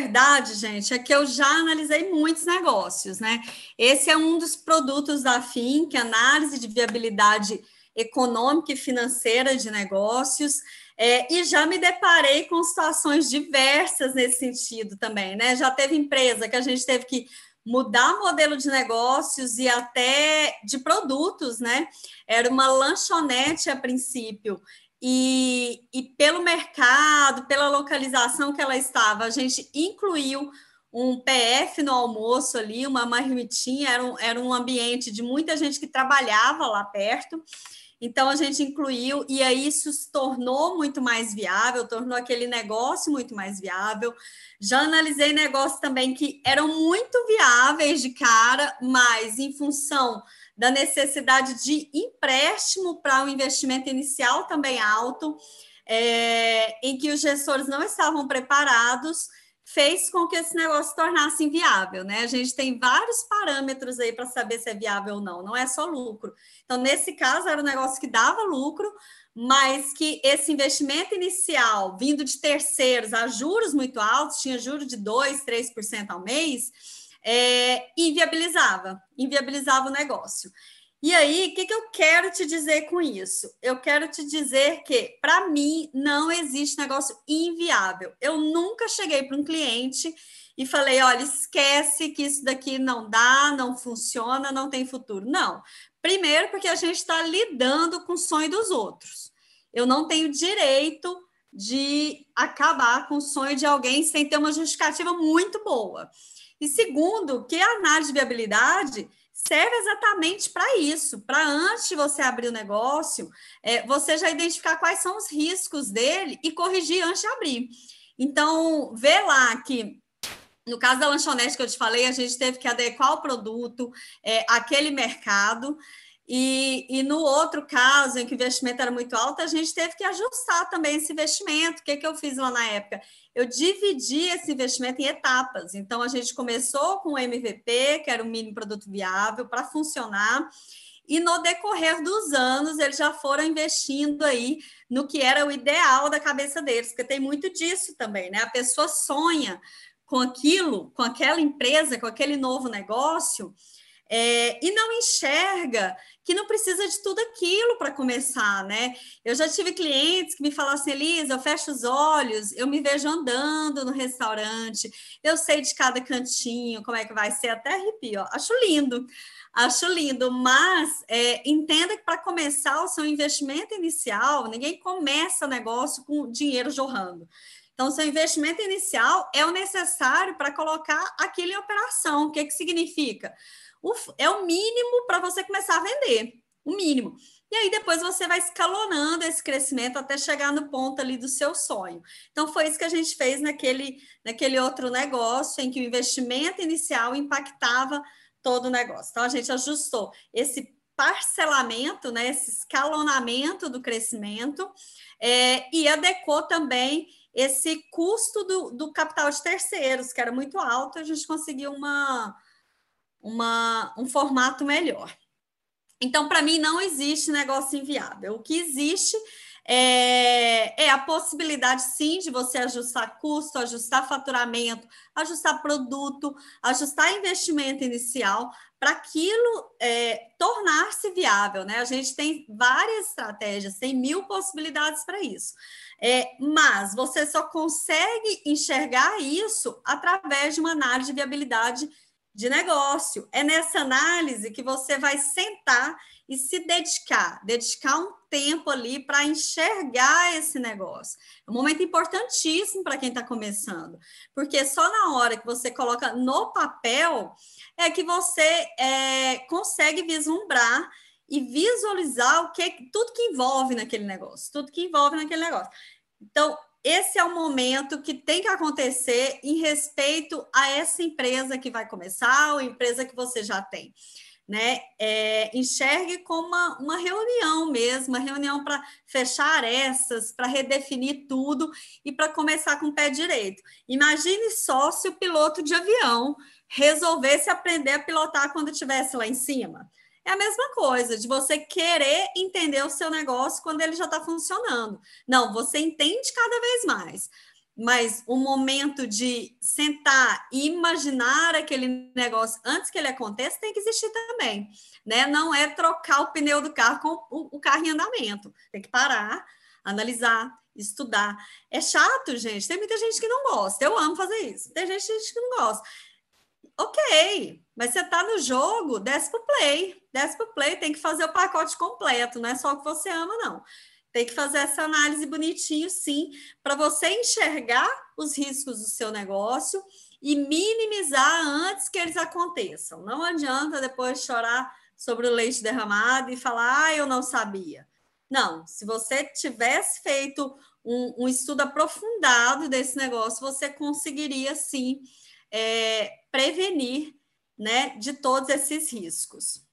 verdade, gente, é que eu já analisei muitos negócios, né? Esse é um dos produtos da FIM, que é análise de viabilidade econômica e financeira de negócios. É, e já me deparei com situações diversas nesse sentido também, né? Já teve empresa que a gente teve que mudar modelo de negócios e até de produtos, né? Era uma lanchonete a princípio. E, e pelo mercado, pela localização que ela estava, a gente incluiu um PF no almoço ali, uma marmitinha, era um, era um ambiente de muita gente que trabalhava lá perto. Então a gente incluiu e aí isso se tornou muito mais viável, tornou aquele negócio muito mais viável. Já analisei negócios também que eram muito viáveis de cara, mas em função da necessidade de empréstimo para o um investimento inicial também alto, é, em que os gestores não estavam preparados fez com que esse negócio tornasse inviável, né? A gente tem vários parâmetros aí para saber se é viável ou não, não é só lucro. Então, nesse caso, era um negócio que dava lucro, mas que esse investimento inicial, vindo de terceiros a juros muito altos, tinha juros de 2%, 3% ao mês, é, inviabilizava, inviabilizava o negócio. E aí, o que, que eu quero te dizer com isso? Eu quero te dizer que, para mim, não existe negócio inviável. Eu nunca cheguei para um cliente e falei: olha, esquece que isso daqui não dá, não funciona, não tem futuro. Não. Primeiro, porque a gente está lidando com o sonho dos outros. Eu não tenho direito de acabar com o sonho de alguém sem ter uma justificativa muito boa. E segundo, que a análise de viabilidade serve exatamente para isso, para antes de você abrir o negócio, é, você já identificar quais são os riscos dele e corrigir antes de abrir. Então, vê lá que no caso da lanchonete que eu te falei, a gente teve que adequar o produto é, àquele mercado. E, e, no outro caso, em que o investimento era muito alto, a gente teve que ajustar também esse investimento. O que, que eu fiz lá na época? Eu dividi esse investimento em etapas. Então, a gente começou com o MVP, que era o mínimo produto viável, para funcionar. E no decorrer dos anos, eles já foram investindo aí no que era o ideal da cabeça deles, porque tem muito disso também, né? A pessoa sonha com aquilo, com aquela empresa, com aquele novo negócio, é, e não enxerga que não precisa de tudo aquilo para começar, né? Eu já tive clientes que me falaram assim, Elisa, eu fecho os olhos, eu me vejo andando no restaurante, eu sei de cada cantinho, como é que vai ser, até arrepio, ó. acho lindo, acho lindo, mas é, entenda que para começar o seu investimento inicial, ninguém começa negócio com dinheiro jorrando. Então, seu investimento inicial é o necessário para colocar aquilo em operação. O que, que significa? É o mínimo para você começar a vender, o mínimo. E aí depois você vai escalonando esse crescimento até chegar no ponto ali do seu sonho. Então foi isso que a gente fez naquele, naquele outro negócio em que o investimento inicial impactava todo o negócio. Então a gente ajustou esse parcelamento, né, esse escalonamento do crescimento é, e adequou também esse custo do, do capital de terceiros, que era muito alto, a gente conseguiu uma, uma, um formato melhor. Então, para mim, não existe negócio inviável. O que existe é, é, a possibilidade, sim, de você ajustar custo, ajustar faturamento, ajustar produto, ajustar investimento inicial para aquilo é, tornar-se viável. Né? A gente tem várias estratégias, tem mil possibilidades para isso. É, mas você só consegue enxergar isso através de uma análise de viabilidade de negócio. É nessa análise que você vai sentar e se dedicar, dedicar um tempo ali para enxergar esse negócio. É um momento importantíssimo para quem está começando, porque só na hora que você coloca no papel é que você é, consegue vislumbrar e visualizar o que tudo que envolve naquele negócio, tudo que envolve naquele negócio. Então, esse é o momento que tem que acontecer em respeito a essa empresa que vai começar, ou empresa que você já tem. Né? É, enxergue como uma, uma reunião mesmo, uma reunião para fechar essas, para redefinir tudo e para começar com o pé direito. Imagine só se o piloto de avião resolvesse aprender a pilotar quando estivesse lá em cima. É a mesma coisa de você querer entender o seu negócio quando ele já está funcionando. Não, você entende cada vez mais. mas o momento de sentar e imaginar aquele negócio antes que ele aconteça tem que existir também, né? Não é trocar o pneu do carro com o, carro em andamento. Tem que parar, analisar, estudar. É chato, gente. Tem muita gente que não gosta. Eu amo fazer isso. Tem gente que não gosta. Ok, mas você está no jogo, desce para o play. Desce para o play, tem que fazer o pacote completo, não é só o que você ama, não. Tem que fazer essa análise bonitinho, sim, para você enxergar os riscos do seu negócio e minimizar antes que eles aconteçam. Não adianta depois chorar sobre o leite derramado e falar, ah, eu não sabia. Não, se você tivesse feito um, um estudo aprofundado desse negócio, você conseguiria sim é, prevenir né, de todos esses riscos.